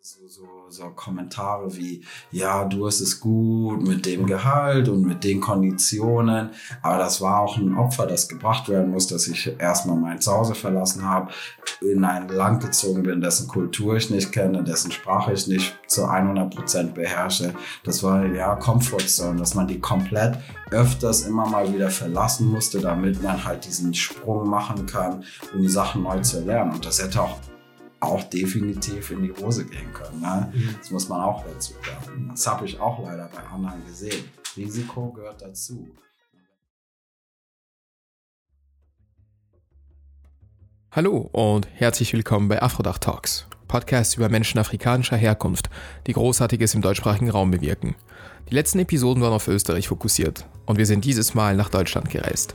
so, so, so Kommentare wie, ja, du hast es gut mit dem Gehalt und mit den Konditionen. Aber das war auch ein Opfer, das gebracht werden muss, dass ich erstmal mein Zuhause verlassen habe, in ein Land gezogen bin, dessen Kultur ich nicht kenne, dessen Sprache ich nicht zu 100 Prozent beherrsche. Das war ja Comfortzone, dass man die komplett öfters immer mal wieder verlassen musste, damit man halt diesen Sprung machen kann, um die Sachen neu zu lernen. Und das hätte auch auch definitiv in die Hose gehen können. Ne? Mhm. Das muss man auch dazu sagen. Das habe ich auch leider bei anderen gesehen. Risiko gehört dazu. Hallo und herzlich willkommen bei Afrodach Talks, Podcast über Menschen afrikanischer Herkunft, die Großartiges im deutschsprachigen Raum bewirken. Die letzten Episoden waren auf Österreich fokussiert und wir sind dieses Mal nach Deutschland gereist.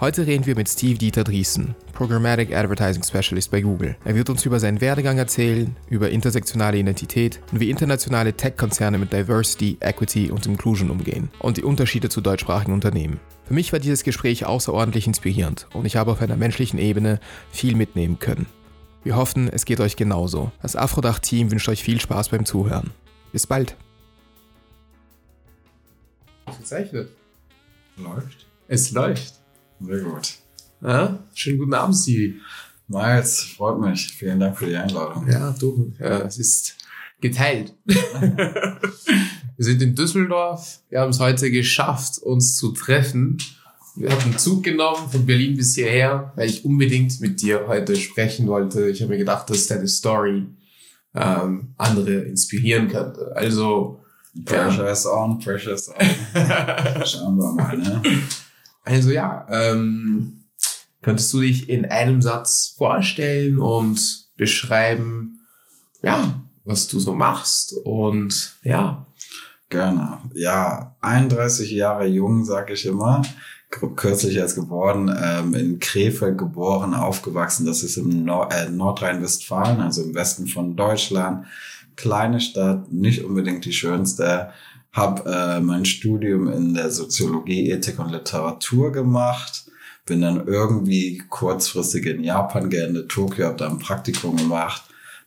Heute reden wir mit Steve Dieter Driesen, Programmatic Advertising Specialist bei Google. Er wird uns über seinen Werdegang erzählen, über intersektionale Identität und wie internationale Tech-Konzerne mit Diversity, Equity und Inclusion umgehen und die Unterschiede zu deutschsprachigen Unternehmen. Für mich war dieses Gespräch außerordentlich inspirierend und ich habe auf einer menschlichen Ebene viel mitnehmen können. Wir hoffen, es geht euch genauso. Das Afrodach-Team wünscht euch viel Spaß beim Zuhören. Bis bald. Gezeichnet. Läuft. Es läuft. Sehr gut. Ja, schönen guten Abend, Stevie. Miles, freut mich. Vielen Dank für die Einladung. Ja, du, ja, es ist geteilt. wir sind in Düsseldorf. Wir haben es heute geschafft, uns zu treffen. Wir haben einen Zug genommen von Berlin bis hierher, weil ich unbedingt mit dir heute sprechen wollte. Ich habe mir gedacht, dass deine Story ähm, andere inspirieren könnte. Also Pressure ja. is on, pressure is on. Schauen wir mal, ne? Also ja, ähm, könntest du dich in einem Satz vorstellen und beschreiben, ja, was du so machst und ja. Gerne. Ja, 31 Jahre jung, sag ich immer. Kürzlich erst geworden, ähm, in Krefeld geboren, aufgewachsen. Das ist im Nord äh, Nordrhein-Westfalen, also im Westen von Deutschland. Kleine Stadt, nicht unbedingt die schönste habe äh, mein Studium in der Soziologie, Ethik und Literatur gemacht, bin dann irgendwie kurzfristig in Japan geendet, Tokio, habe da ein Praktikum gemacht,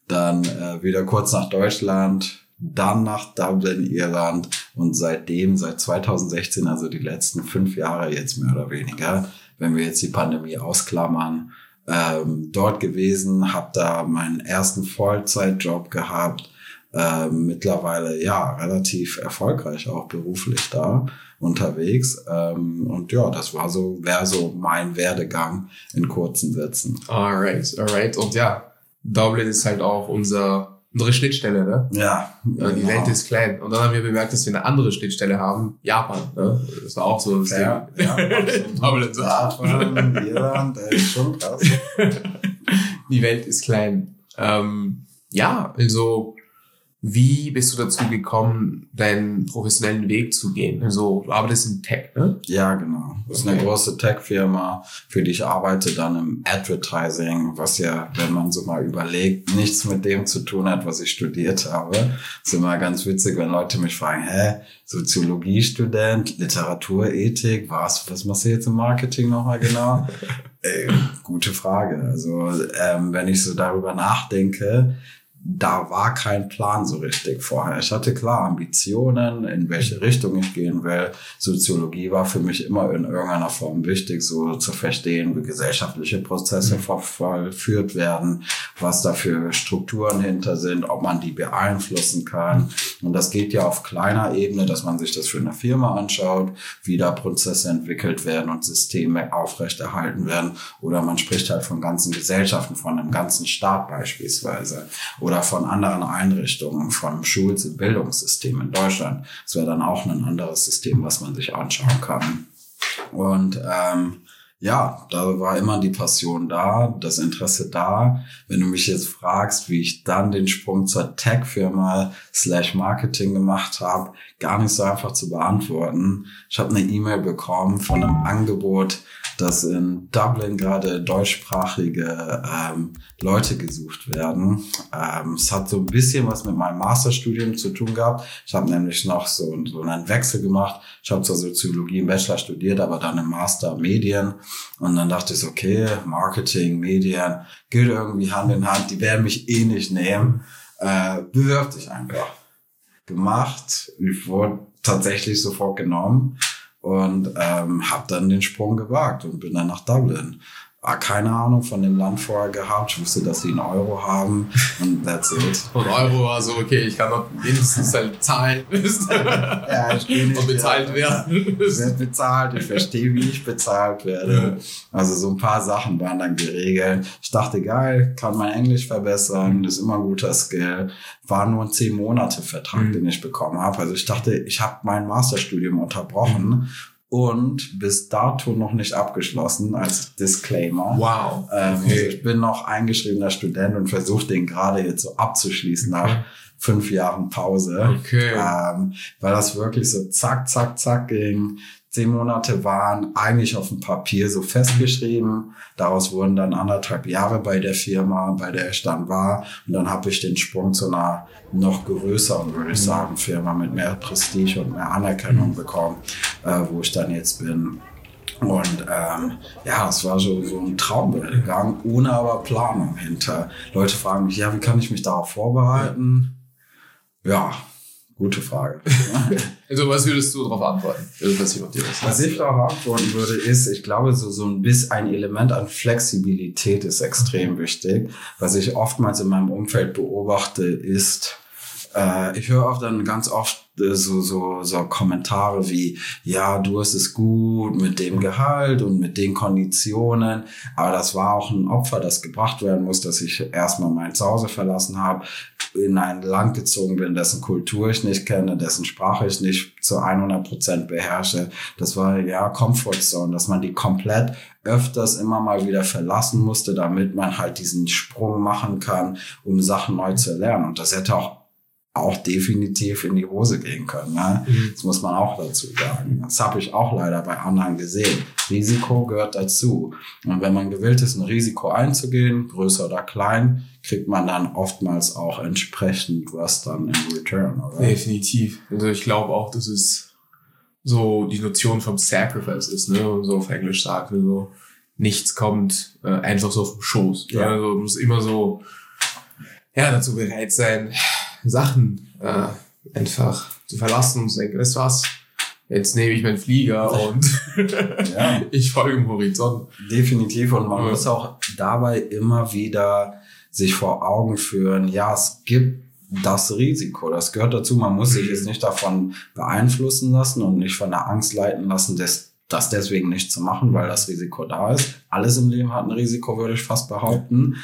dann äh, wieder kurz nach Deutschland, dann nach Dublin, Irland. Und seitdem, seit 2016, also die letzten fünf Jahre jetzt mehr oder weniger, wenn wir jetzt die Pandemie ausklammern, ähm, dort gewesen, habe da meinen ersten Vollzeitjob gehabt, äh, mittlerweile ja relativ erfolgreich auch beruflich da unterwegs. Ähm, und ja, das war so, wäre so mein Werdegang in kurzen Sätzen. Alright, alright. Und ja, Dublin ist halt auch unser unsere Schnittstelle, ne? Ja. ja die genau. Welt ist klein. Und dann haben wir bemerkt, dass wir eine andere Schnittstelle haben, Japan. Ne? Das war auch so das ja, Ding. Ja, Dublin so. Japan, Irland, ey, schon krass. die Welt ist klein. Ähm, ja, also wie bist du dazu gekommen, deinen professionellen Weg zu gehen? Also du arbeitest in Tech, ne? Ja, genau. Das ist eine große Tech-Firma, für die ich arbeite dann im Advertising, was ja, wenn man so mal überlegt, nichts mit dem zu tun hat, was ich studiert habe. Das ist immer ganz witzig, wenn Leute mich fragen, hä, Soziologiestudent, Literaturethik, was, was machst du jetzt im Marketing nochmal genau? äh, gute Frage. Also ähm, wenn ich so darüber nachdenke, da war kein Plan so richtig vorher. Ich hatte klar Ambitionen, in welche Richtung ich gehen will. Soziologie war für mich immer in irgendeiner Form wichtig, so zu verstehen, wie gesellschaftliche Prozesse mhm. vollführt werden, was da für Strukturen hinter sind, ob man die beeinflussen kann. Und das geht ja auf kleiner Ebene, dass man sich das für eine Firma anschaut, wie da Prozesse entwickelt werden und Systeme aufrechterhalten werden. Oder man spricht halt von ganzen Gesellschaften, von einem ganzen Staat beispielsweise. Oder oder von anderen Einrichtungen, vom Schul- Bildungssystem in Deutschland. Das wäre dann auch ein anderes System, was man sich anschauen kann. Und ähm, ja, da war immer die Passion da, das Interesse da. Wenn du mich jetzt fragst, wie ich dann den Sprung zur Tech-Firma slash Marketing gemacht habe, gar nicht so einfach zu beantworten. Ich habe eine E-Mail bekommen von einem Angebot, dass in Dublin gerade deutschsprachige ähm, Leute gesucht werden. Ähm, es hat so ein bisschen was mit meinem Masterstudium zu tun gehabt. Ich habe nämlich noch so, so einen Wechsel gemacht. Ich habe zur Soziologie im Bachelor studiert, aber dann im Master Medien. Und dann dachte ich, okay, Marketing, Medien, gilt irgendwie Hand in Hand. Die werden mich eh nicht nehmen. äh, bewirb dich einfach. Gemacht, ich wurde tatsächlich sofort genommen und ähm, habe dann den Sprung gewagt und bin dann nach Dublin keine Ahnung von dem Land vorher gehabt. Ich wusste, dass sie einen Euro haben und that's it. Und Euro war so, okay, ich kann noch mindestens halt zahlen. ja, ich bin nicht, Und bezahlt ja, werden. Ich werde bezahlt, ich verstehe, wie ich bezahlt werde. Also so ein paar Sachen waren dann geregelt. Ich dachte, geil, kann mein Englisch verbessern, ist immer ein guter Skill. War nur ein zehn Monate Vertrag, Mhm. den ich bekommen habe. Also ich dachte, ich habe mein Masterstudium unterbrochen und bis dato noch nicht abgeschlossen als Disclaimer. Wow. Ähm, Okay. ich bin noch eingeschriebener Student und versuche den gerade jetzt so abzuschließen nach fünf Jahren Pause. Okay. Ähm, weil das wirklich so zack, zack, zack ging. Zehn Monate waren eigentlich auf dem Papier so festgeschrieben. Daraus wurden dann anderthalb Jahre bei der Firma, bei der ich dann war. Und dann habe ich den Sprung zu einer noch größeren, würde ich sagen, Firma mit mehr Prestige und mehr Anerkennung bekommen, äh, wo ich dann jetzt bin. Und ähm, ja, es war so, so ein Traumwerdegang, ohne aber Planung hinter. Leute fragen mich, ja, wie kann ich mich darauf vorbereiten? Ja, gute Frage. Also, was würdest du darauf antworten? Also, was das Was ich darauf antworten würde, ist, ich glaube, so, so ein bisschen ein Element an Flexibilität ist extrem wichtig. Was ich oftmals in meinem Umfeld beobachte, ist, äh, ich höre auch dann ganz oft äh, so, so, so Kommentare wie, ja, du hast es gut mit dem Gehalt und mit den Konditionen, aber das war auch ein Opfer, das gebracht werden muss, dass ich erstmal mein Zuhause verlassen habe, in ein Land gezogen bin, dessen Kultur ich nicht kenne, dessen Sprache ich nicht zu 100 Prozent beherrsche. Das war ja Comfortzone, dass man die komplett öfters immer mal wieder verlassen musste, damit man halt diesen Sprung machen kann, um Sachen neu zu lernen. Und das hätte auch auch definitiv in die Hose gehen können. Ne? Das muss man auch dazu sagen. Das habe ich auch leider bei anderen gesehen. Risiko gehört dazu. Und wenn man gewillt ist, ein Risiko einzugehen, größer oder klein, kriegt man dann oftmals auch entsprechend was dann im Return. Oder? Definitiv. Also ich glaube auch, dass es so die Notion vom Sacrifice ist, ne? Und so auf Englisch sagt, so nichts kommt äh, einfach so vom Schoß. Ja. Also du musst immer so ja dazu bereit sein, Sachen äh, einfach zu verlassen und zu denken, du was? Jetzt nehme ich meinen Flieger und Ja. ich folge dem Horizont. Definitiv. Und man Ja. muss auch dabei immer wieder sich vor Augen führen, ja, es gibt das Risiko. Das gehört dazu. Man muss sich jetzt nicht davon beeinflussen lassen und nicht von der Angst leiten lassen, das, das deswegen nicht zu machen, weil das Risiko da ist. Alles im Leben hat ein Risiko, würde ich fast behaupten.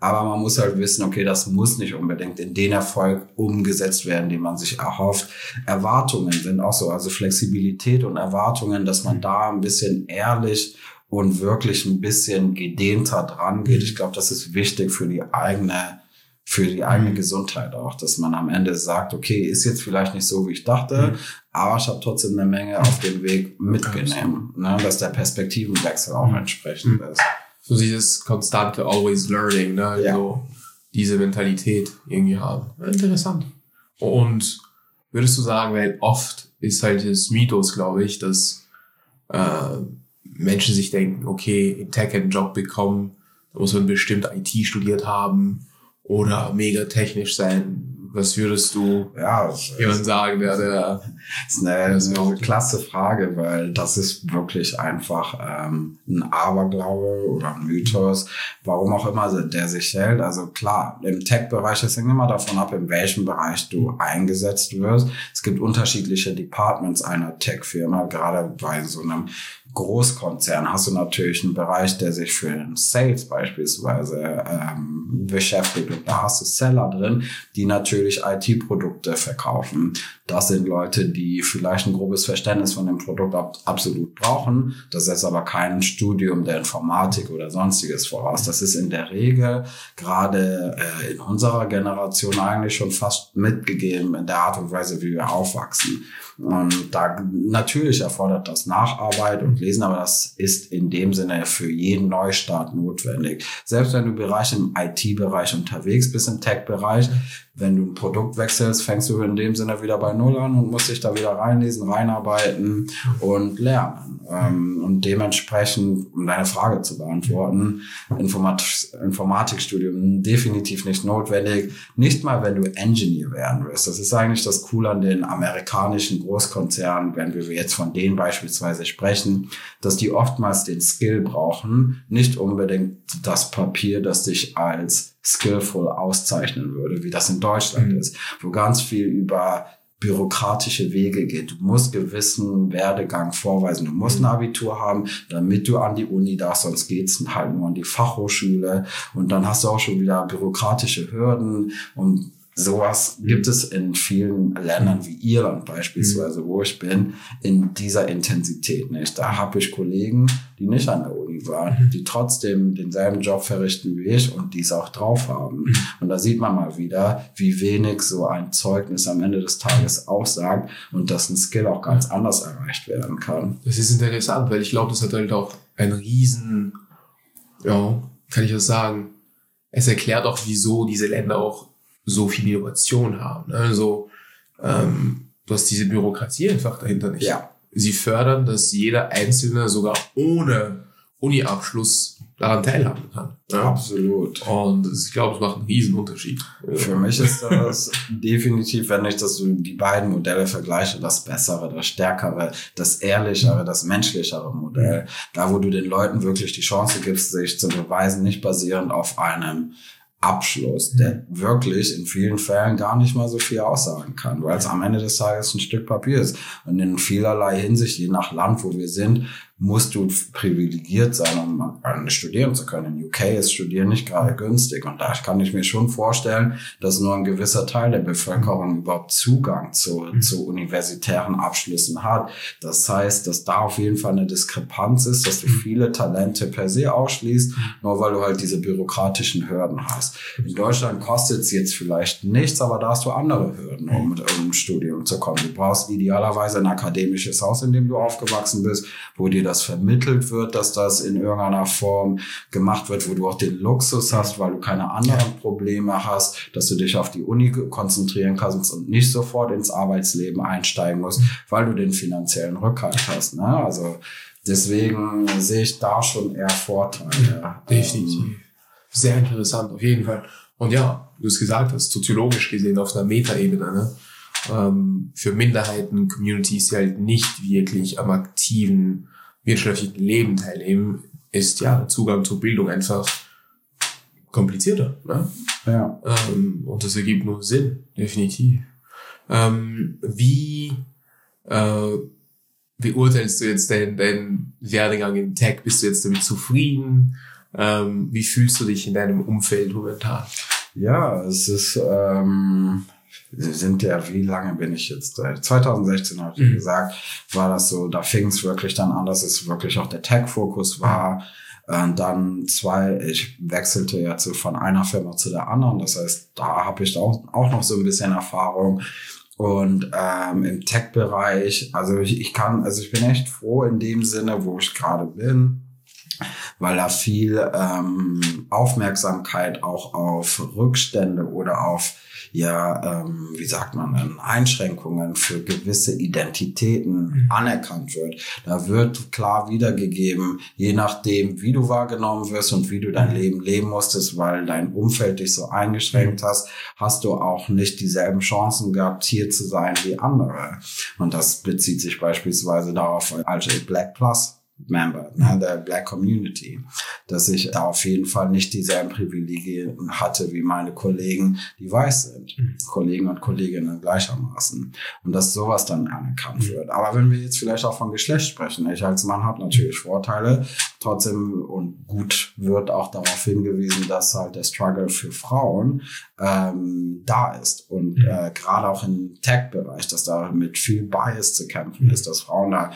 Aber man muss halt wissen, okay, das muss nicht unbedingt in den Erfolg umgesetzt werden, den man sich erhofft. Erwartungen sind auch so, also Flexibilität und Erwartungen, dass man da ein bisschen ehrlich und wirklich ein bisschen gedehnter dran geht. Ich glaube, das ist wichtig für die eigene, für die eigene Mhm. Gesundheit auch, dass man am Ende sagt, okay, ist jetzt vielleicht nicht so, wie ich dachte, Mhm. aber ich habe trotzdem eine Menge auf dem Weg mitgenommen, ne, dass der Perspektivenwechsel auch Mhm. entsprechend ist. So dieses konstante Always Learning, ne? Ja. So diese Mentalität irgendwie haben. Interessant. Und würdest du sagen, weil oft ist halt das Mythos, glaube ich, dass äh, Menschen sich denken, okay, in Tech einen Job bekommen, da muss man bestimmt IT studiert haben oder mega technisch sein. Was würdest du Ja, jemand sagen, der, der Das ist eine, das eine klasse Frage, weil das ist wirklich einfach ähm, ein Aberglaube oder ein Mythos, warum auch immer der sich hält. Also klar, im Tech-Bereich, es hängt immer davon ab, in welchem Bereich du eingesetzt wirst. Es gibt unterschiedliche Departments einer Tech-Firma, gerade bei so einem Großkonzern hast du natürlich einen Bereich, der sich für den Sales beispielsweise ähm, beschäftigt und da hast du Seller drin, die natürlich IT-Produkte verkaufen. Das sind Leute, die vielleicht ein grobes Verständnis von dem Produkt ab, absolut brauchen. Das setzt aber kein Studium der Informatik oder sonstiges voraus. Das ist in der Regel gerade äh, in unserer Generation eigentlich schon fast mitgegeben in der Art und Weise, wie wir aufwachsen. Und da natürlich erfordert das Nacharbeit und Lesen, aber das ist in dem Sinne für jeden Neustart notwendig. Selbst wenn du Bereich im IT-Bereich unterwegs bist, im Tech-Bereich, wenn du ein Produkt wechselst, fängst du in dem Sinne wieder bei Null an und musst dich da wieder reinlesen, reinarbeiten und lernen. Ähm, und dementsprechend, um deine Frage zu beantworten, Informat Informatikstudium definitiv nicht notwendig. Nicht mal, wenn du Engineer werden willst. Das ist eigentlich das Coole an den amerikanischen Großkonzernen, wenn wir jetzt von denen beispielsweise sprechen, dass die oftmals den Skill brauchen, nicht unbedingt das Papier, das dich als skillful auszeichnen würde, wie das in Deutschland mhm. ist, wo ganz viel über bürokratische Wege geht. Du musst gewissen Werdegang vorweisen. Du musst ein Abitur haben, damit du an die Uni darfst, sonst geht's halt nur an die Fachhochschule. Und dann hast du auch schon wieder bürokratische Hürden und Sowas gibt es in vielen Ländern wie Irland beispielsweise, wo ich bin, in dieser Intensität nicht. Da habe ich Kollegen, die nicht an der Uni waren, die trotzdem denselben Job verrichten wie ich und dies auch drauf haben. Und da sieht man mal wieder, wie wenig so ein Zeugnis am Ende des Tages aussagt und dass ein Skill auch ganz anders erreicht werden kann. Das ist interessant, weil ich glaube, das hat halt auch einen riesen, ja, kann ich das sagen, es erklärt auch, wieso diese Länder auch so viel Innovation haben. Ne? Also ähm, du hast diese Bürokratie einfach dahinter nicht. Ja. Sie fördern, dass jeder Einzelne sogar ohne Uni-Abschluss daran teilhaben kann. Ja? Absolut. Und ich glaube, es macht einen riesen Unterschied. Für mich ist das definitiv, wenn ich das so die beiden Modelle vergleiche, das bessere, das stärkere, das ehrlichere, das menschlichere Modell. Da, wo du den Leuten wirklich die Chance gibst, sich zu beweisen, nicht basierend auf einem Abschluss, der wirklich in vielen Fällen gar nicht mal so viel aussagen kann, weil es am Ende des Tages ein Stück Papier ist. Und in vielerlei Hinsicht, je nach Land, wo wir sind, musst du privilegiert sein, um studieren zu können. In UK ist Studieren nicht gerade günstig. Und da kann ich mir schon vorstellen, dass nur ein gewisser Teil der Bevölkerung überhaupt Zugang zu, mhm. zu universitären Abschlüssen hat. Das heißt, dass da auf jeden Fall eine Diskrepanz ist, dass du mhm. viele Talente per se ausschließt, nur weil du halt diese bürokratischen Hürden hast. In Deutschland kostet es jetzt vielleicht nichts, aber da hast du andere Hürden, um mit irgendeinem Studium zu kommen. Du brauchst idealerweise ein akademisches Haus, in dem du aufgewachsen bist, wo dir das vermittelt wird, dass das in irgendeiner Form gemacht wird, wo du auch den Luxus hast, weil du keine anderen Probleme hast, dass du dich auf die Uni konzentrieren kannst und nicht sofort ins Arbeitsleben einsteigen musst, weil du den finanziellen Rückhalt hast. Ne? Also deswegen sehe ich da schon eher Vorteile. Ja, definitiv. Sehr interessant, auf jeden Fall. Und ja, du es gesagt hast, soziologisch gesehen auf einer Metaebene, ne? ähm, für Minderheiten, Communities, die halt nicht wirklich am aktiven wirtschaftlichen Leben teilnehmen, ist ja der Zugang zur Bildung einfach komplizierter. Ne? Ja. Ähm, und das ergibt nur Sinn, definitiv. Ähm, wie äh, beurteilst du jetzt deinen dein Werdegang in Tech? Bist du jetzt damit zufrieden? Ähm, wie fühlst du dich in deinem Umfeld momentan? Ja, es ist ähm, sind ja, wie lange bin ich jetzt? 2016 habe ich mhm. gesagt, war das so, da fing es wirklich dann an, dass es wirklich auch der Tech-Fokus war. Und dann zwei, ich wechselte jetzt so von einer Firma zu der anderen. Das heißt, da habe ich auch, auch noch so ein bisschen Erfahrung. Und ähm, im Tech-Bereich, also ich, ich kann, also ich bin echt froh in dem Sinne, wo ich gerade bin weil da viel ähm, Aufmerksamkeit auch auf Rückstände oder auf ja, ähm, wie sagt man denn, Einschränkungen für gewisse Identitäten mhm. anerkannt wird. Da wird klar wiedergegeben, je nachdem, wie du wahrgenommen wirst und wie du dein mhm. Leben leben musstest, weil dein Umfeld dich so eingeschränkt mhm. hast, hast du auch nicht dieselben Chancen gehabt, hier zu sein wie andere. Und das bezieht sich beispielsweise darauf, als Black Plus Member, ne, der Black Community, dass ich da auf jeden Fall nicht dieselben Privilegien hatte wie meine Kollegen, die weiß sind, mhm. Kollegen und Kolleginnen gleichermaßen und dass sowas dann anerkannt mhm. wird. Aber wenn wir jetzt vielleicht auch von Geschlecht sprechen, ich als Mann habe natürlich Vorteile, trotzdem und gut wird auch darauf hingewiesen, dass halt der Struggle für Frauen ähm, da ist und mhm. äh, gerade auch im Tech-Bereich, dass da mit viel Bias zu kämpfen ist, dass Frauen da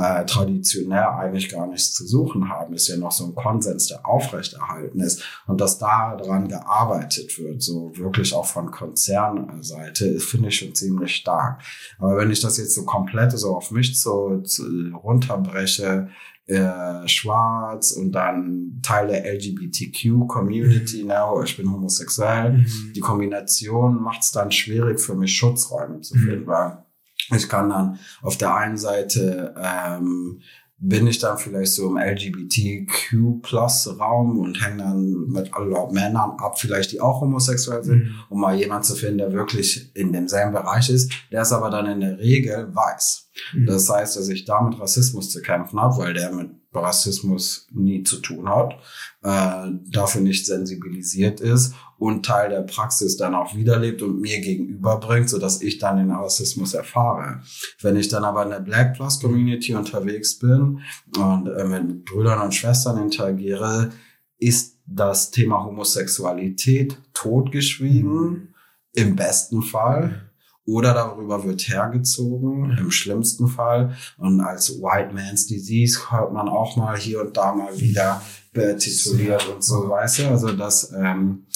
äh, traditionell eigentlich gar nichts zu suchen haben, ist ja noch so ein Konsens, der aufrechterhalten ist und dass daran gearbeitet wird, so wirklich auch von Konzernseite, finde ich schon ziemlich stark. Aber wenn ich das jetzt so komplett so auf mich so, so runterbreche, äh, schwarz und dann Teil der LGBTQ-Community, mhm. ne, ich bin homosexuell. Mhm. Die Kombination macht es dann schwierig für mich, Schutzräume zu finden, mhm. weil ich kann dann auf der einen Seite ähm, bin ich dann vielleicht so im LGBTQ-Plus-Raum und hänge dann mit allen Männern ab, vielleicht die auch homosexuell sind, mhm. um mal jemand zu finden, der wirklich in demselben Bereich ist. Der ist aber dann in der Regel weiß. Mhm. Das heißt, dass ich da mit Rassismus zu kämpfen habe, weil der mit Rassismus nie zu tun hat, äh, dafür nicht sensibilisiert ist und Teil der Praxis dann auch wiederlebt und mir gegenüberbringt, so dass ich dann den Rassismus erfahre. Wenn ich dann aber in der Black Plus Community unterwegs bin und äh, mit Brüdern und Schwestern interagiere, ist das Thema Homosexualität totgeschwiegen, mhm. im besten Fall oder darüber wird hergezogen, mhm. im schlimmsten Fall. Und als White Man's Disease hört man auch mal hier und da mal wieder betituliert und so, weißt du? Also das, ähm,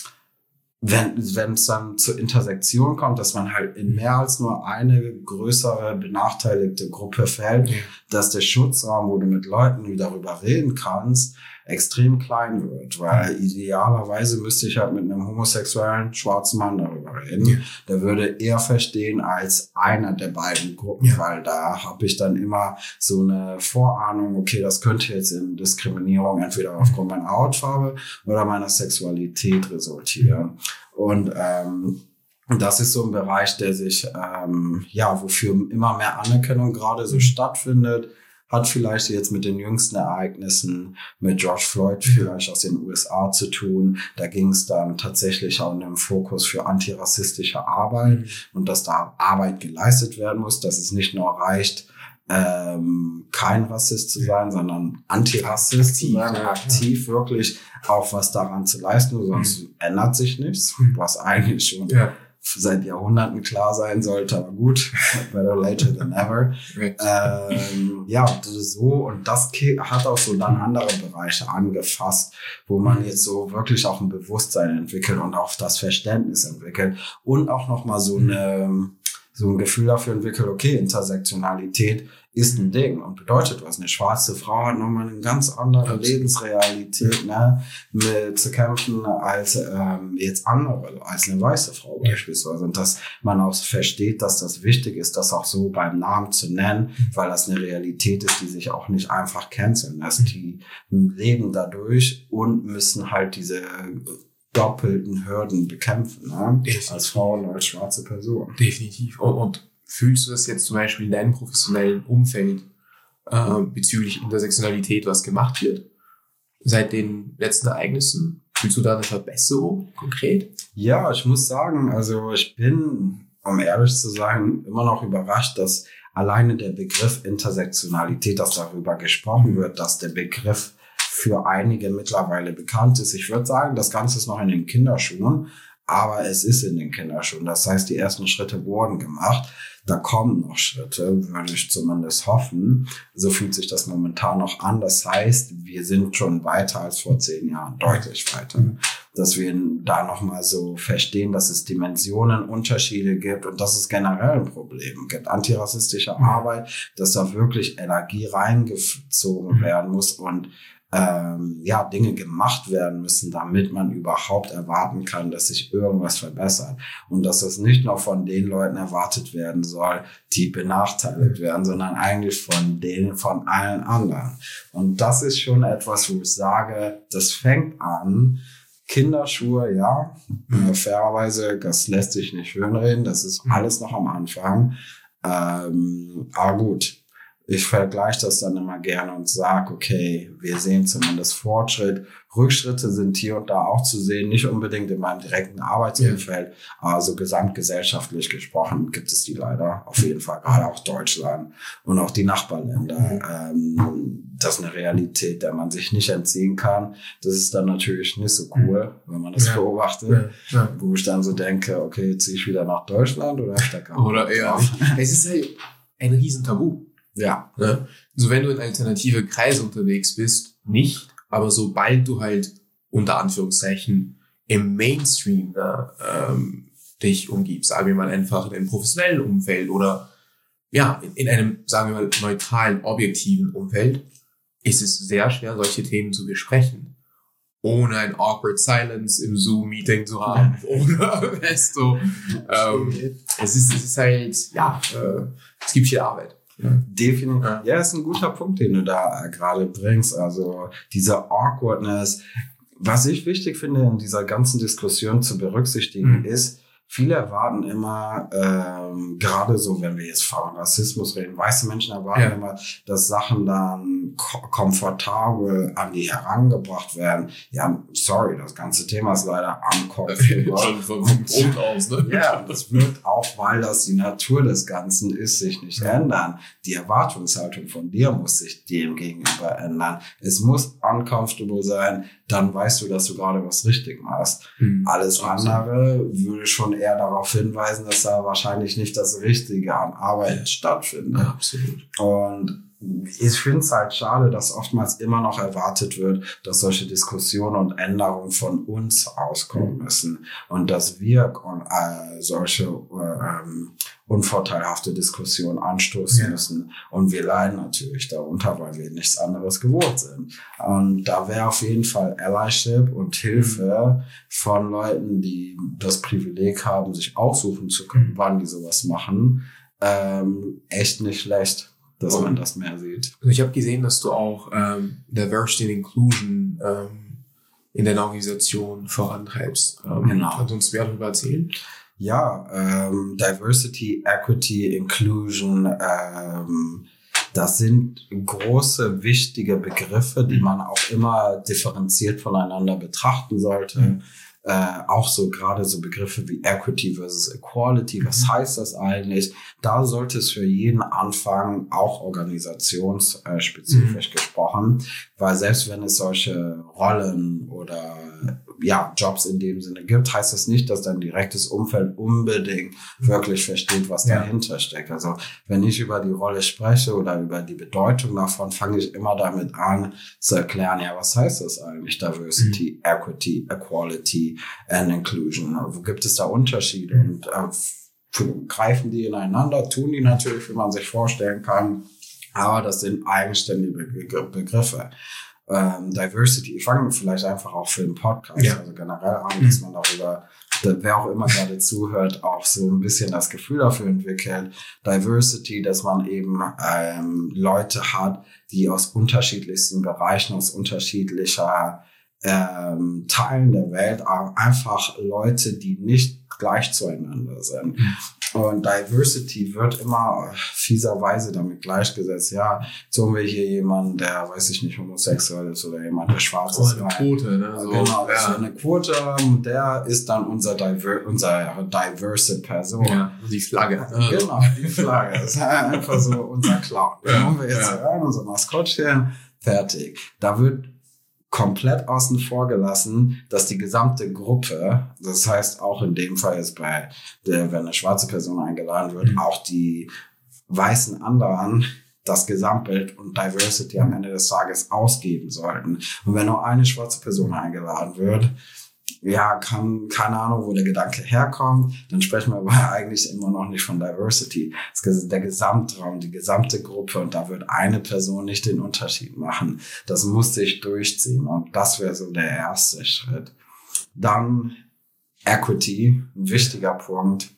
wenn es dann zur Intersektion kommt, dass man halt in mehr als nur eine größere benachteiligte Gruppe fällt. Dass der Schutzraum, wo du mit Leuten darüber reden kannst, extrem klein wird, weil idealerweise müsste ich halt mit einem homosexuellen schwarzen Mann darüber reden. Ja. Der würde eher verstehen als einer der beiden Gruppen, ja. weil da habe ich dann immer so eine Vorahnung, okay, das könnte jetzt in Diskriminierung entweder aufgrund meiner Hautfarbe oder meiner Sexualität resultieren. Und ähm, das ist so ein Bereich, der sich, ähm, ja, wofür immer mehr Anerkennung gerade so stattfindet hat vielleicht jetzt mit den jüngsten Ereignissen mit George Floyd vielleicht aus den USA zu tun. Da ging es dann tatsächlich auch in dem Fokus für antirassistische Arbeit mhm. und dass da Arbeit geleistet werden muss, dass es nicht nur reicht, ähm, kein Rassist zu sein, sondern Antirassist zu sein, ja, aktiv ja. wirklich auch was daran zu leisten, sonst mhm. ändert sich nichts, mhm. was eigentlich schon ja seit Jahrhunderten klar sein sollte, aber gut, better later than ever. ähm, ja, so und das hat auch so dann andere Bereiche angefasst, wo man jetzt so wirklich auch ein Bewusstsein entwickelt und auch das Verständnis entwickelt und auch nochmal so eine so ein Gefühl dafür entwickelt, okay, Intersektionalität ist ein Ding und bedeutet was. Eine schwarze Frau hat nochmal eine ganz andere Lebensrealität ne, mit zu kämpfen als ähm, jetzt andere, als eine weiße Frau beispielsweise. Und dass man auch versteht, dass das wichtig ist, das auch so beim Namen zu nennen, mhm. weil das eine Realität ist, die sich auch nicht einfach canceln lässt. Die leben dadurch und müssen halt diese doppelten Hürden bekämpfen, ne? als Frau und als schwarze Person. Definitiv. Und, und Fühlst du das jetzt zum Beispiel in deinem professionellen Umfeld äh, bezüglich Intersektionalität, was gemacht wird seit den letzten Ereignissen? Fühlst du da eine Verbesserung konkret? Ja, ich muss sagen, also ich bin, um ehrlich zu sein, immer noch überrascht, dass alleine der Begriff Intersektionalität, dass darüber gesprochen wird, dass der Begriff für einige mittlerweile bekannt ist. Ich würde sagen, das Ganze ist noch in den Kinderschuhen, aber es ist in den Kinderschuhen. Das heißt, die ersten Schritte wurden gemacht. Da kommen noch Schritte, würde ich zumindest hoffen. So fühlt sich das momentan noch an. Das heißt, wir sind schon weiter als vor zehn Jahren, deutlich weiter. Dass wir da nochmal so verstehen, dass es Dimensionenunterschiede gibt und dass es generell ein Problem gibt. Antirassistische Arbeit, dass da wirklich Energie reingezogen mhm. werden muss und ähm, ja, Dinge gemacht werden müssen, damit man überhaupt erwarten kann, dass sich irgendwas verbessert. Und dass das nicht nur von den Leuten erwartet werden soll, die benachteiligt werden, sondern eigentlich von denen, von allen anderen. Und das ist schon etwas, wo ich sage, das fängt an, Kinderschuhe, ja, äh, fairerweise, das lässt sich nicht schönreden, das ist alles noch am Anfang. Ähm, aber gut, ich vergleiche das dann immer gerne und sage, okay, wir sehen zumindest Fortschritt. Rückschritte sind hier und da auch zu sehen, nicht unbedingt in meinem direkten Arbeitsumfeld, ja. also gesamtgesellschaftlich gesprochen gibt es die leider auf jeden Fall, gerade auch Deutschland und auch die Nachbarländer. Ähm, das ist eine Realität, der man sich nicht entziehen kann. Das ist dann natürlich nicht so cool, wenn man das ja. beobachtet, ja. wo ich dann so denke, okay, ziehe ich wieder nach Deutschland oder stecke Oder eher. Es ist halt ein Riesentabu Ja. Ne? So wenn du in alternative Kreise unterwegs bist, nicht. Aber sobald du halt unter Anführungszeichen im Mainstream ne, ähm, dich umgibst, sagen wir mal einfach in einem professionellen Umfeld oder ja, in, in einem, sagen wir mal, neutralen, objektiven Umfeld, ist es sehr schwer, solche Themen zu besprechen, ohne ein awkward Silence im Zoom-Meeting zu haben. Oder, weißt du, ähm, es, ist, es ist halt, ja, äh, es gibt viel Arbeit. Definitiv. Ja. Ist ein guter Punkt, den du da äh, gerade bringst. Also diese Awkwardness. Was ich wichtig finde, in dieser ganzen Diskussion zu berücksichtigen, Mhm. ist, viele erwarten immer, ähm, gerade so, wenn wir jetzt von Rassismus reden, weiße Menschen erwarten Ja. immer, dass Sachen dann ko komfortabel an die herangebracht werden. Ja, sorry, das ganze Thema ist leider uncomfortable. Schon vom, vom Grund aus, ne? Ja, das wird auch, weil das die Natur des Ganzen ist, sich nicht ändern. Die Erwartungshaltung von dir muss sich dem gegenüber ändern. Es muss uncomfortable sein, dann weißt du, dass du gerade was richtig machst. Hm. Alles andere würde schon eher darauf hinweisen, dass da wahrscheinlich nicht das Richtige an Arbeit stattfindet. Ja, absolut. Und ich finde es halt schade, dass oftmals immer noch erwartet wird, dass solche Diskussionen und Änderungen von uns auskommen müssen und dass wir äh, solche äh, ähm, unvorteilhafte Diskussionen anstoßen Ja. müssen. Und wir leiden natürlich darunter, weil wir nichts anderes gewohnt sind. Und da wäre auf jeden Fall Allyship und Hilfe von Leuten, die das Privileg haben, sich aussuchen zu können, Mhm. wann die sowas machen, ähm, echt nicht schlecht, dass Und- man das mehr sieht. Also ich habe gesehen, dass du auch ähm, Diversity and Inclusion ähm, in deiner Organisation vorantreibst. Ähm, Genau. Kannst du uns mehr darüber erzählen? Ja, ähm, Diversity, Equity, Inclusion, ähm, das sind große, wichtige Begriffe, die man auch immer differenziert voneinander betrachten sollte. Äh, auch so gerade so Begriffe wie Equity versus Equality, was heißt das eigentlich? Da sollte es für jeden anfangen, auch organisationsspezifisch gesprochen, weil selbst wenn es solche Rollen oder ja, Jobs in dem Sinne gibt, heißt das nicht, dass dein direktes Umfeld unbedingt wirklich versteht, was Ja. dahinter steckt. Also wenn ich über die Rolle spreche oder über die Bedeutung davon, fange ich immer damit an zu erklären, ja, was heißt das eigentlich? Diversity, Equity, Equality and Inclusion. Wo gibt es da Unterschiede? Und äh, greifen die ineinander, tun die natürlich, wie man sich vorstellen kann. Aber das sind eigenständige Be- Begriffe. Ähm, Diversity, ich fange vielleicht einfach auch für den Podcast, Ja. also generell an, dass man darüber, da- wer auch immer gerade zuhört, auch so ein bisschen das Gefühl dafür entwickelt. Diversity, dass man eben ähm, Leute hat, die aus unterschiedlichsten Bereichen, aus unterschiedlicher ähm, Teilen der Welt, einfach Leute, die nicht gleich zueinander sind. Und Diversity wird immer fieserweise damit gleichgesetzt. Ja, so haben wir hier jemanden, der, weiß ich nicht, homosexuell ist oder jemand, der schwarz Oh, ist. eine. Quote, ne? So, genau, das ist ja. eine Quote, der ist dann unser, Diver unser diverse Person. ja, die Flagge. Genau, die Flagge. Das ist einfach so unser Clown. Den Ja, haben wir jetzt ja. rein, unser Maskottchen, fertig. Da wird komplett außen vor gelassen, dass die gesamte Gruppe, das heißt auch in dem Fall jetzt bei der, wenn eine schwarze Person eingeladen wird, Mhm. auch die weißen anderen das Gesamtbild und Diversity am Ende des Tages ausgeben sollten. Und wenn nur eine schwarze Person eingeladen wird, ja, kann, keine Ahnung, wo der Gedanke herkommt, dann sprechen wir aber eigentlich immer noch nicht von Diversity. Es ist der Gesamtraum, die gesamte Gruppe und da wird eine Person nicht den Unterschied machen. Das muss sich durchziehen und das wäre so der erste Schritt. Dann Equity, ein wichtiger Punkt.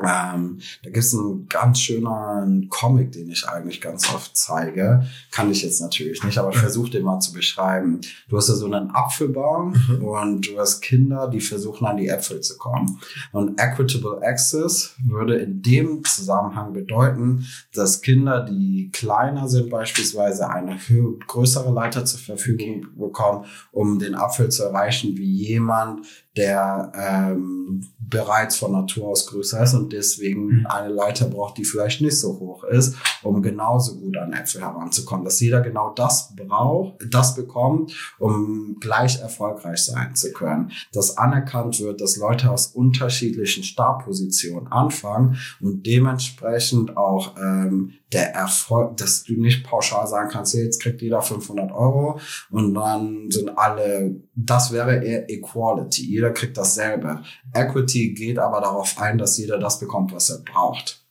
Ähm, da gibt es einen ganz schönen Comic, den ich eigentlich ganz oft zeige. Kann ich jetzt natürlich nicht, aber ich versuche den mal zu beschreiben. Du hast ja so einen Apfelbaum Mhm. und du hast Kinder, die versuchen an die Äpfel zu kommen. Und Equitable Access würde in dem Zusammenhang bedeuten, dass Kinder, die kleiner sind, beispielsweise eine größere Leiter zur Verfügung bekommen, um den Apfel zu erreichen, wie jemand, der ähm, bereits von Natur aus größer ist und deswegen Mhm. eine Leiter braucht, die vielleicht nicht so hoch ist, um genauso gut an Äpfel heranzukommen. Dass jeder genau das braucht, das bekommt, um gleich erfolgreich sein zu können. Dass anerkannt wird, dass Leute aus unterschiedlichen Startpositionen anfangen und dementsprechend auch ähm, der Erfolg, dass du nicht pauschal sagen kannst, jetzt kriegt jeder 500 Euro und dann sind alle, das wäre eher Equality. Jeder kriegt dasselbe. Equity geht aber darauf ein, dass jeder das bekommt, was er braucht.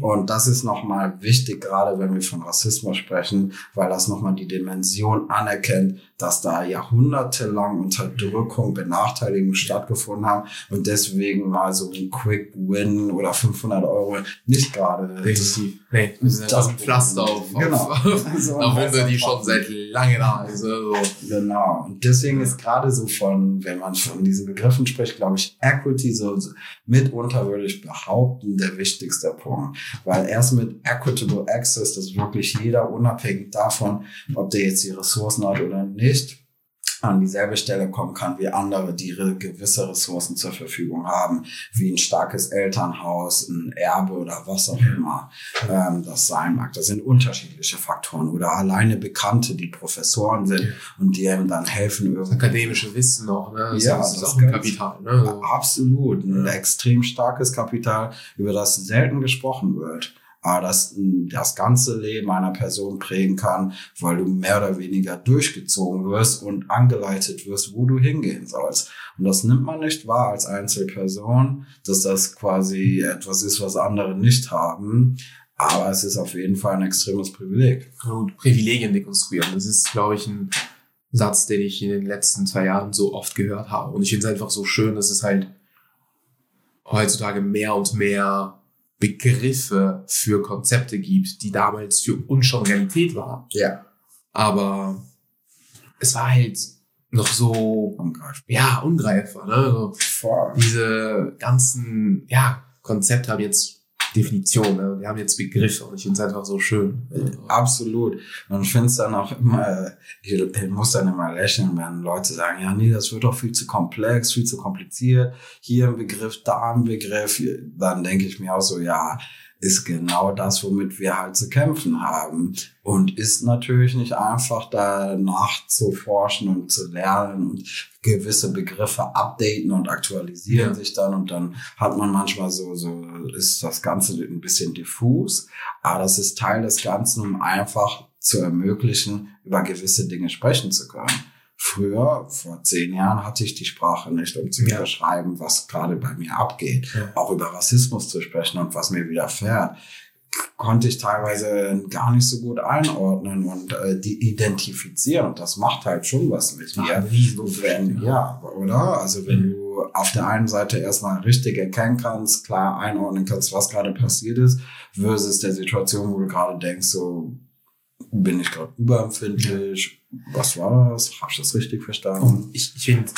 Und das ist nochmal wichtig, gerade wenn wir von Rassismus sprechen, weil das nochmal die Dimension anerkennt, dass da jahrhundertelang Unterdrückung, Benachteiligung stattgefunden haben und deswegen mal so ein Quick Win oder 500 Euro nicht gerade Definitiv. Nee, das ist ein Pflaster auf, Genau. auf So ein eine Wunde, die schon seit lange da ist. Also, Genau. Und deswegen ist gerade so von, wenn man von diesen Begriffen spricht, glaube ich, Equity so so mitunter würde ich behaupten, der wichtigste Punkt. Weil erst mit Equitable Access, dass wirklich jeder unabhängig davon, ob der jetzt die Ressourcen hat oder nicht, an dieselbe Stelle kommen kann wie andere, die gewisse Ressourcen zur Verfügung haben, wie ein starkes Elternhaus, ein Erbe oder was auch immer ähm, das sein mag. Das sind unterschiedliche Faktoren oder alleine Bekannte, die Professoren sind und die einem dann helfen, das akademische Wissen noch, ne? Das, Ja, das ist das auch ein Kapital, ne? So. Absolut. Ein Ja. extrem starkes Kapital, über das selten gesprochen wird. Aber das das ganze Leben einer Person prägen kann, weil du mehr oder weniger durchgezogen wirst und angeleitet wirst, wo du hingehen sollst. Und das nimmt man nicht wahr als Einzelperson, dass das quasi etwas ist, was andere nicht haben. Aber es ist auf jeden Fall ein extremes Privileg. und Privilegien dekonstruieren. Das ist, glaube ich, ein Satz, den ich in den letzten zwei Jahren so oft gehört habe. Und ich finde es einfach so schön, dass es halt heutzutage mehr und mehr Begriffe für Konzepte gibt, die damals für uns schon Realität waren. Ja. Aber es war halt noch so, Ungreifbar. ja, ungreifbar. Ne? Voll. diese ganzen, ja, Konzepte haben jetzt Definition, ne? die haben jetzt Begriffe und ich finde es einfach so schön. Absolut. Und ich finde es dann auch immer, ich, ich muss dann immer lächeln, wenn Leute sagen, ja, nee, das wird doch viel zu komplex, viel zu kompliziert. Hier ein Begriff, da ein Begriff. Dann denke ich mir auch so, ja, ist genau das, womit wir halt zu kämpfen haben. Und ist natürlich nicht einfach, da nachzuforschen und zu lernen und gewisse Begriffe updaten und aktualisieren Ja. sich dann und dann hat man manchmal so, so ist das Ganze ein bisschen diffus, aber das ist Teil des Ganzen, um einfach zu ermöglichen, über gewisse Dinge sprechen zu können. Früher, vor zehn Jahren, hatte ich die Sprache nicht, um zu Ja. beschreiben, was gerade bei mir abgeht. Ja. Auch über Rassismus zu sprechen und was mir widerfährt konnte ich teilweise gar nicht so gut einordnen und äh, die identifizieren. Und das macht halt schon was mit mir. Wenn, ja, oder? Also wenn Mhm. du auf der einen Seite erstmal richtig erkennen kannst, klar einordnen kannst, was gerade passiert ist, versus der Situation, wo du gerade denkst, so bin ich gerade überempfindlich, was war das? Habe ich das richtig verstanden? Und ich, ich finde,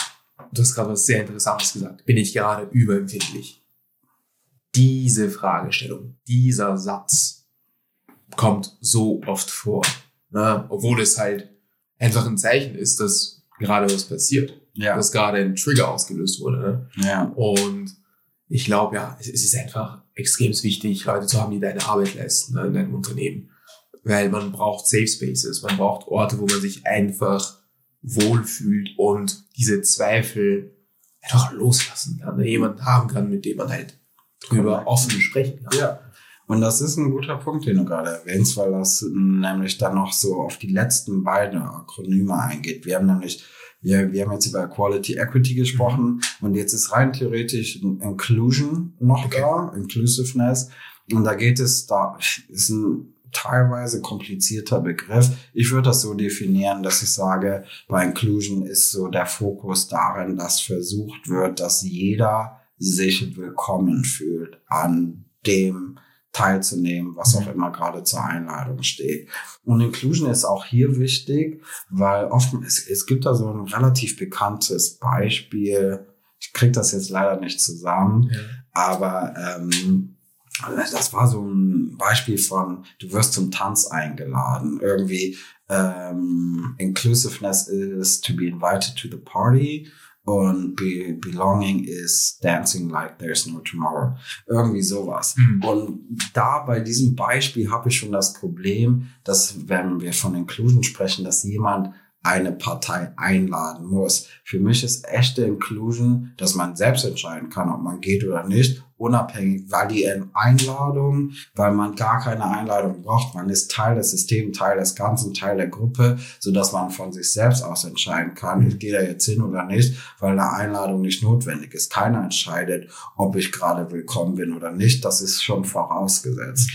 du hast gerade was sehr Interessantes gesagt. Bin ich gerade überempfindlich? Diese Fragestellung, dieser Satz kommt so oft vor. Ne? Obwohl es halt einfach ein Zeichen ist, dass gerade was passiert. Ja, Dass gerade ein Trigger ausgelöst wurde. Ne? ja, Und ich glaube, ja, es, es ist einfach extrem wichtig, Leute zu haben, die deine Arbeit leisten ne, in deinem Unternehmen. Weil man braucht Safe Spaces, man braucht Orte, wo man sich einfach wohlfühlt und diese Zweifel einfach loslassen kann. Ne? Jemanden haben kann, mit dem man halt drüber offen sprechen kann. Ja. Und das ist ein guter Punkt, den du gerade erwähnst, weil das nämlich dann noch so auf die letzten beiden Akronyme eingeht. Wir haben nämlich, wir, wir haben jetzt über Quality Equity gesprochen und jetzt ist rein theoretisch Inclusion noch Okay. da, Inclusiveness. Und da geht es, da ist ein teilweise komplizierter Begriff. Ich würde das so definieren, dass ich sage, bei Inclusion ist so der Fokus darin, dass versucht wird, dass jeder sich willkommen fühlt an dem teilzunehmen, was auch immer gerade zur Einladung steht. Und Inclusion ist auch hier wichtig, weil oft, es, es gibt da so ein relativ bekanntes Beispiel, ich krieg das jetzt leider nicht zusammen, Ja. aber ähm, das war so ein Beispiel von, du wirst zum Tanz eingeladen. Irgendwie ähm, Inclusiveness is to be invited to the party und be belonging is dancing like there's no tomorrow. Irgendwie sowas. Mhm. Und da bei diesem Beispiel habe ich schon das Problem, dass wenn wir von Inclusion sprechen, dass jemand eine Partei einladen muss. Für mich ist echte Inclusion, dass man selbst entscheiden kann, ob man geht oder nicht, unabhängig, weil die Einladung, weil man gar keine Einladung braucht, man ist Teil des Systems, Teil des Ganzen, Teil der Gruppe, so dass man von sich selbst aus entscheiden kann, ich gehe da jetzt hin oder nicht, weil eine Einladung nicht notwendig ist. Keiner entscheidet, ob ich gerade willkommen bin oder nicht. Das ist schon vorausgesetzt.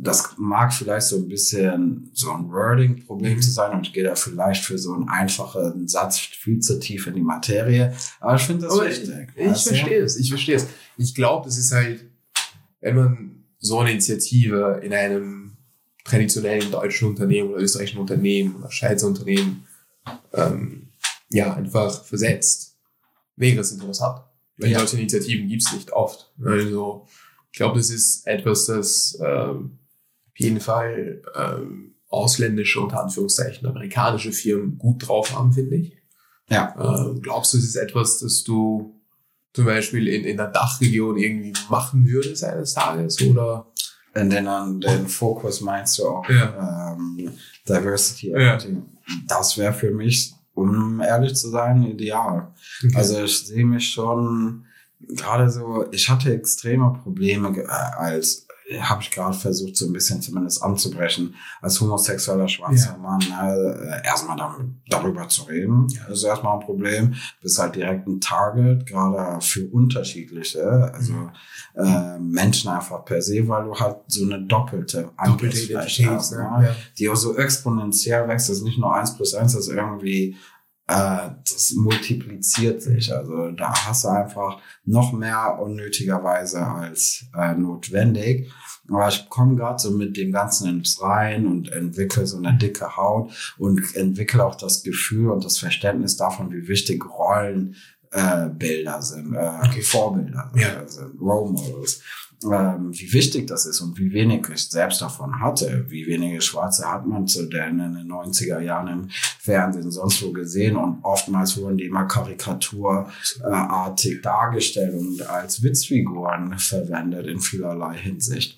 Das mag vielleicht so ein bisschen so ein Wording-Problem zu sein und ich gehe da vielleicht für so einen einfachen Satz viel zu tief in die Materie. Aber ich finde das Aber wichtig. Ich, ich verstehe es, ich verstehe es. Ich glaube, das ist halt, wenn man so eine Initiative in einem traditionellen deutschen Unternehmen oder österreichischen Unternehmen oder Schweizer Unternehmen ähm, ja einfach versetzt, wäre es interessant. Weil Ja. solche Initiativen gibt es nicht oft. Also ich glaube, das ist etwas, das ähm, jeden Fall ähm, ausländische, unter Anführungszeichen, amerikanische Firmen gut drauf haben, finde ich. Ja. Ähm, glaubst du, es ist etwas, das du zum Beispiel in, in der Dachregion irgendwie machen würdest eines Tages? Oder? Und den, an den Fokus meinst du auch Ja. ähm, Diversity. Ja. Das wäre für mich, um ehrlich zu sein, ideal. Also ich sehe mich schon gerade so, ich hatte extreme Probleme äh, als habe ich gerade versucht, so ein bisschen zumindest anzubrechen, als homosexueller schwarzer Ja. Mann, äh, erstmal damit, darüber zu reden, ist erstmal ein Problem, bist halt direkt ein Target, gerade für unterschiedliche, also Mhm. äh, Menschen einfach per se, weil du halt so eine doppelte Identität, hast, ne? ne? Ja. die auch so exponentiell wächst, das ist nicht nur eins plus eins, das ist irgendwie, äh, das multipliziert sich. Also da hast du einfach noch mehr unnötigerweise als äh, notwendig. Aber ich komme gerade so mit dem Ganzen ins Rein und entwickle so eine dicke Haut und entwickle auch das Gefühl und das Verständnis davon, wie wichtig Rollen äh, Bilder sind, äh, Okay. Vorbilder Ja. sind, Role Models ähm, wie wichtig das ist und wie wenig ich selbst davon hatte. Wie wenige Schwarze hat man zu denn in den 90er Jahren im Fernsehen sonst wo gesehen und oftmals wurden die immer karikaturartig dargestellt und als Witzfiguren verwendet in vielerlei Hinsicht.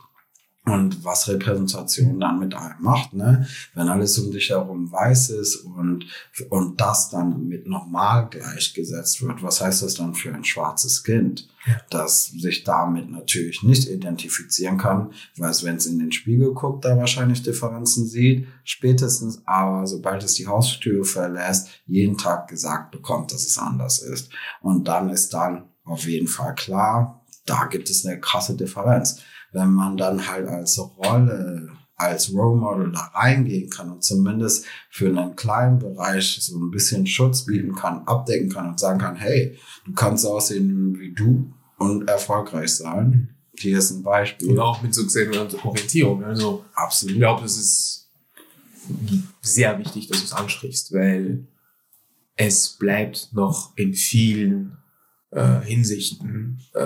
Und was Repräsentation dann mit einem macht, ne? Wenn alles um dich herum weiß ist und, und das dann mit normal gleichgesetzt wird, was heißt das dann für ein schwarzes Kind? das sich damit natürlich nicht identifizieren kann, weil es, wenn es in den Spiegel guckt, da wahrscheinlich Differenzen sieht, spätestens aber, sobald es die Haustür verlässt, jeden Tag gesagt bekommt, dass es anders ist. Und dann ist dann auf jeden Fall klar, da gibt es eine krasse Differenz. Wenn man dann halt als Rolle als Role Model da reingehen kann und zumindest für einen kleinen Bereich so ein bisschen Schutz bieten kann, abdecken kann und sagen kann, hey, du kannst aussehen wie du und erfolgreich sein. Hier ist ein Beispiel. Und auch mit sogenannter Orientierung. Also ich Absolut. glaube, das ist sehr wichtig, dass du es ansprichst, weil es bleibt noch in vielen äh, Hinsichten äh,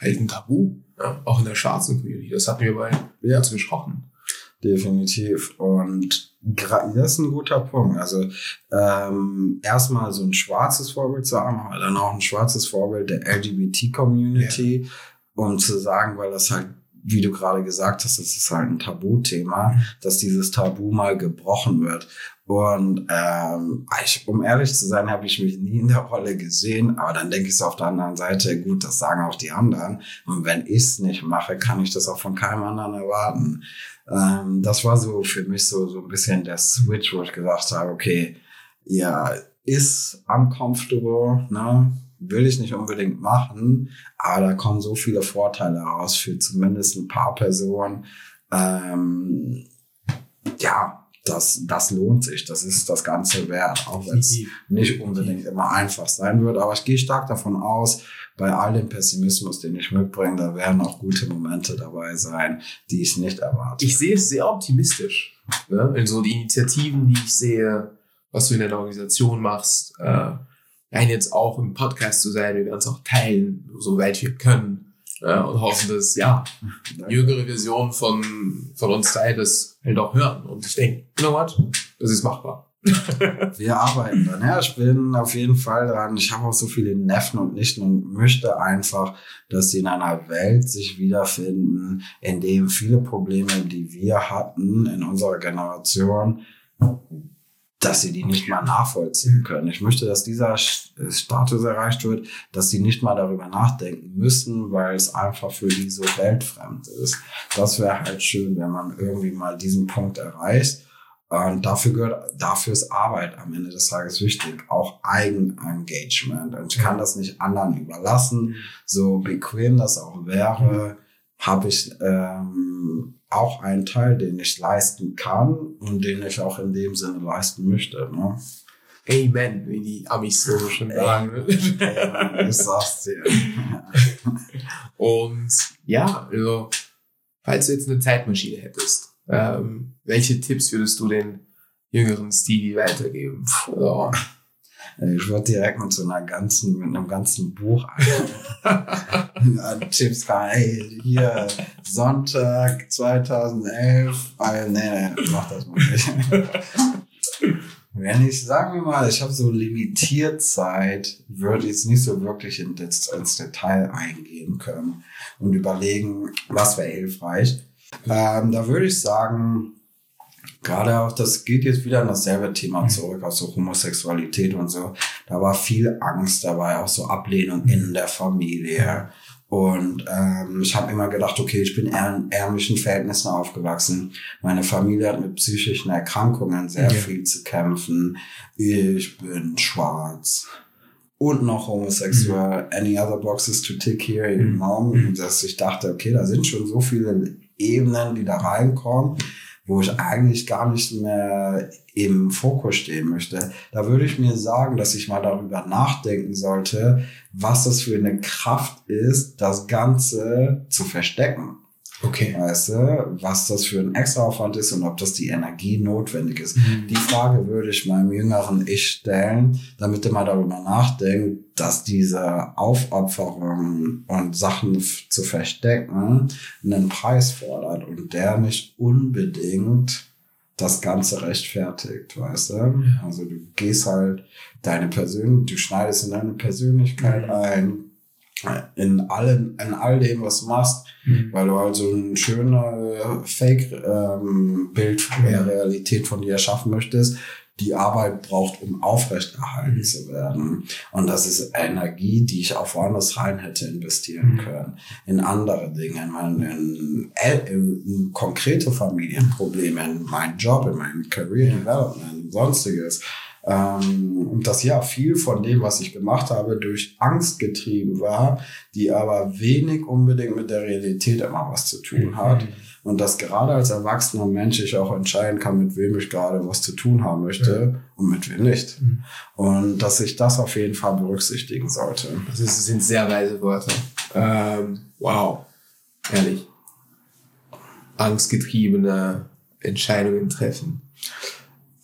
halt ein Tabu, ja? auch in der schwarzen Community. Das hatten wir bei Ja. uns besprochen. Definitiv. Und das ist ein guter Punkt. Also ähm, erstmal so ein schwarzes Vorbild zu haben, aber dann auch ein schwarzes Vorbild der LGBT-Community, um zu sagen, weil das halt, wie du gerade gesagt hast, das ist halt ein Tabuthema, dass dieses Tabu mal gebrochen wird. Und ähm, ich, um ehrlich zu sein, habe ich mich nie in der Rolle gesehen, aber dann denke ich so auf der anderen Seite, gut, das sagen auch die anderen. Und wenn ich es nicht mache, kann ich das auch von keinem anderen erwarten. Ähm, das war so für mich so, so ein bisschen der Switch, wo ich gesagt habe, okay, ja, ist uncomfortable, ne? Will ich nicht unbedingt machen, aber da kommen so viele Vorteile raus für zumindest ein paar Personen. Ähm, ja, das, das lohnt sich. Das ist das Ganze wert, auch wenn es nicht unbedingt immer einfach sein wird. Aber ich gehe stark davon aus, bei all dem Pessimismus, den ich mitbringe, da werden auch gute Momente dabei sein, die ich nicht erwarte. Ich sehe es sehr optimistisch. Ne? Also die Initiativen, die ich sehe, was du in der Organisation machst, äh, rein jetzt auch im Podcast zu sein, wir werden es auch teilen, soweit wir können. Äh, und hoffen, dass ja jüngere Versionen von, von uns drei das halt auch hören. Und ich denke, you know what? Das ist machbar. Wir arbeiten dann. Ja, ich bin auf jeden Fall dran. Ich habe auch so viele Neffen und Nichten und möchte einfach, dass sie in einer Welt sich wiederfinden, in dem viele Probleme, die wir hatten in unserer Generation, dass sie die nicht mal nachvollziehen können. Ich möchte, dass dieser Status erreicht wird, dass sie nicht mal darüber nachdenken müssen, weil es einfach für die so weltfremd ist. Das wäre halt schön, wenn man irgendwie mal diesen Punkt erreicht. Und dafür gehört, dafür ist Arbeit am Ende des Tages wichtig. Auch Eigenengagement. Und ich kann das nicht anderen überlassen. So bequem das auch wäre, habe ich ähm, auch einen Teil, den ich leisten kann und den ich auch in dem Sinne leisten möchte. Ne? Amen, wie die Amis so schon sagen. Amen, ich sag's dir. und ja, also, falls du jetzt eine Zeitmaschine hättest, ähm, welche Tipps würdest du den jüngeren Stevie weitergeben? Ja. Ich würde direkt mit so einer ganzen, mit einem ganzen Buch an Tipps hey, hier Sonntag 2011, ah, nee, nee, mach das mal nicht. Wenn ich, sagen wir mal, ich habe so limitiert Zeit, würde ich jetzt nicht so wirklich in das, ins Detail eingehen können und überlegen, was wäre hilfreich. Ähm, da würde ich sagen, gerade auch, das geht jetzt wieder an dasselbe Thema mhm. zurück, auch so Homosexualität und so. Da war viel Angst dabei, auch so Ablehnung in der Familie. Und ähm, ich habe immer gedacht, okay, ich bin in ärmlichen Verhältnissen aufgewachsen. Meine Familie hat mit psychischen Erkrankungen sehr okay. viel zu kämpfen. Ich bin schwarz und noch homosexuell. Mhm. Any other boxes to tick here, you know? Mhm. Dass ich dachte, okay, da sind schon so viele Ebenen, die da reinkommen, wo ich eigentlich gar nicht mehr im Fokus stehen möchte. Da würde ich mir sagen, dass ich mal darüber nachdenken sollte, was das für eine Kraft ist, das Ganze zu verstecken. Okay. Weißt du, was das für ein Extraaufwand ist und ob das die Energie notwendig ist. Mhm. Die Frage würde ich meinem jüngeren Ich stellen, damit er mal darüber nachdenkt, dass diese Aufopferung und Sachen zu verstecken einen Preis fordert und der nicht unbedingt das Ganze rechtfertigt, weißt du? Ja. Also du gehst halt deine Persönlichkeit, du schneidest in deine Persönlichkeit mhm. ein, in allen, in all dem, was du machst, mhm. weil du halt so ein schöner Fake-Bild ähm, der Realität von dir erschaffen möchtest, die Arbeit braucht, um aufrechterhalten mhm. zu werden. Und das ist Energie, die ich auch woanders rein hätte investieren mhm. können. In andere Dinge, in, in, in, in konkrete Familienprobleme, in meinen Job, in mein Career Development, sonstiges. Ähm, und dass ja viel von dem, was ich gemacht habe, durch Angst getrieben war, die aber wenig unbedingt mit der Realität immer was zu tun hat. Mhm. Und dass gerade als erwachsener Mensch ich auch entscheiden kann, mit wem ich gerade was zu tun haben möchte ja. und mit wem nicht. Mhm. Und dass ich das auf jeden Fall berücksichtigen sollte. Das sind sehr weise Worte. Ähm, wow. Ehrlich. Angstgetriebene Entscheidungen treffen.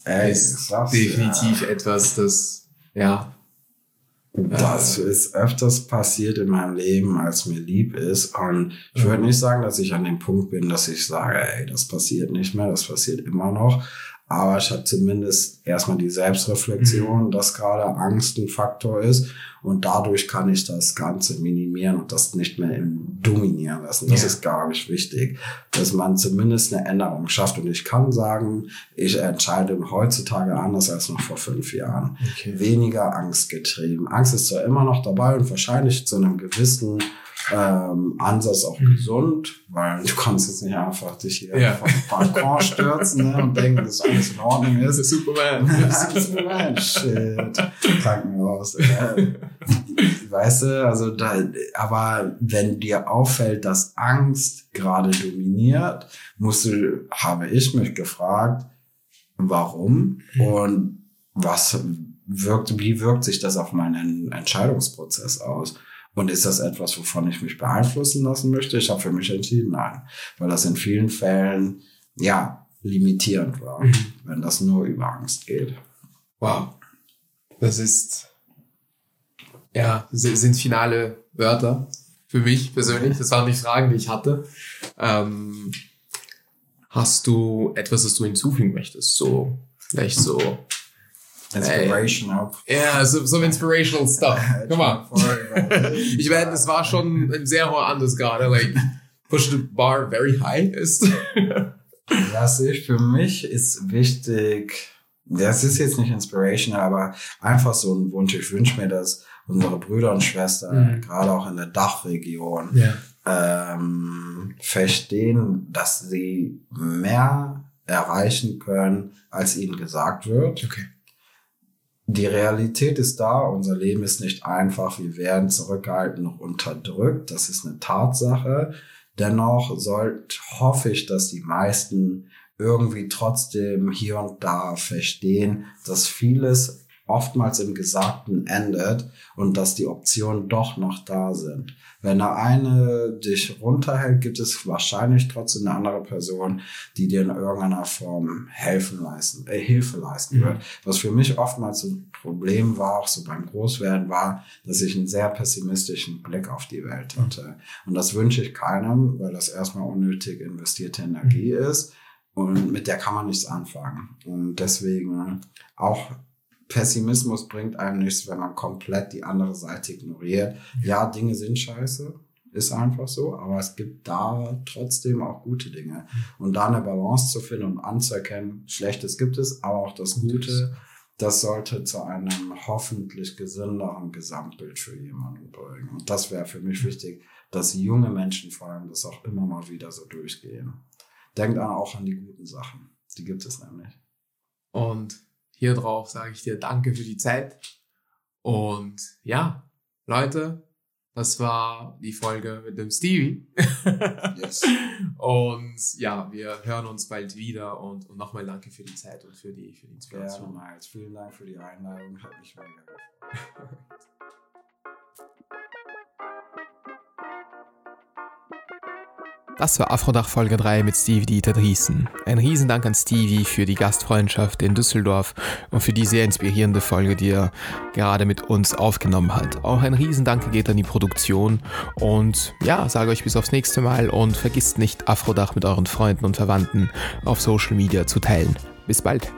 Ey, ist das, definitiv ja. etwas, das, ja. Das ist öfters passiert in meinem Leben, als mir lieb ist. Und ich würde nicht sagen, dass ich an dem Punkt bin, dass ich sage, ey, das passiert nicht mehr, das passiert immer noch. Aber ich habe zumindest erstmal die Selbstreflexion, mhm. dass gerade Angst ein Faktor ist. Und dadurch kann ich das Ganze minimieren und das nicht mehr dominieren lassen. Das ja. ist, glaube ich, wichtig, dass man zumindest eine Änderung schafft. Und ich kann sagen, ich entscheide heutzutage anders als noch vor fünf Jahren. Okay. Weniger Angst getrieben. Angst ist zwar immer noch dabei und wahrscheinlich zu einem gewissen ähm, Ansatz auch mhm. gesund, weil du kannst jetzt nicht einfach dich hier ja. vom Balkon stürzen ne, und denken, dass alles in Ordnung ist. Das ist Superman. Superman, shit. Krankenhaus. Äh, weißt du, also da, aber wenn dir auffällt, dass Angst gerade dominiert, musst du, habe ich mich gefragt, warum mhm. und was wirkt, wie wirkt sich das auf meinen Entscheidungsprozess aus? Und ist das etwas, wovon ich mich beeinflussen lassen möchte? Ich habe für mich entschieden, nein. Weil das in vielen Fällen, ja, limitierend war, mhm. wenn das nur über Angst geht. Wow. Das ist, ja, sind finale Wörter für mich persönlich. Das waren die Fragen, die ich hatte. Ähm, hast du etwas, das du hinzufügen möchtest? So, vielleicht so Inspirational. Ja, so, so inspirational stuff. Guck mal. Ich meine, das war schon ein sehr hoher Anders gerade. Like, push the bar very high ist. Sehe ich. Für mich ist wichtig, das ist jetzt nicht inspirational, aber einfach so ein Wunsch. Ich wünsche mir, dass unsere Brüder und Schwestern, Mhm. gerade auch in der Dachregion, Ja. ähm, verstehen, dass sie mehr erreichen können, als ihnen gesagt wird. Okay. Die Realität ist da, unser Leben ist nicht einfach, wir werden zurückgehalten und unterdrückt, das ist eine Tatsache. Dennoch sollt, hoffe ich, dass die meisten irgendwie trotzdem hier und da verstehen, dass vieles oftmals im Gesagten endet und dass die Optionen doch noch da sind. Wenn der eine dich runterhält, gibt es wahrscheinlich trotzdem eine andere Person, die dir in irgendeiner Form helfen leisten, äh, Hilfe leisten Mhm. wird. Was für mich oftmals ein Problem war, auch so beim Großwerden, war, dass ich einen sehr pessimistischen Blick auf die Welt hatte. Und das wünsche ich keinem, weil das erstmal unnötig investierte Energie ist und mit der kann man nichts anfangen. Und deswegen auch Pessimismus bringt einem nichts, wenn man komplett die andere Seite ignoriert. Ja, Dinge sind scheiße, ist einfach so, aber es gibt da trotzdem auch gute Dinge. Und da eine Balance zu finden und anzuerkennen, Schlechtes gibt es, aber auch das Gute, das sollte zu einem hoffentlich gesünderen Gesamtbild für jemanden bringen. Und das wäre für mich wichtig, dass junge Menschen vor allem das auch immer mal wieder so durchgehen. Denkt auch an die guten Sachen. Die gibt es nämlich. Und hier drauf sage ich dir Danke für die Zeit. Und ja, Leute, das war die Folge mit dem Stevie. Yes. Und ja, wir hören uns bald wieder und, und nochmal danke für die Zeit und für die, für die Inspiration. Miles. Vielen Dank für die Einladung. Hat mich mega gefreut. Das war Afrodach Folge 3 mit Stevie Dieter Driesen. Ein Riesendank an Stevie für die Gastfreundschaft in Düsseldorf und für die sehr inspirierende Folge, die er gerade mit uns aufgenommen hat. Auch ein Riesendanke geht an die Produktion und ja, sage euch bis aufs nächste Mal und vergisst nicht Afrodach mit euren Freunden und Verwandten auf Social Media zu teilen. Bis bald.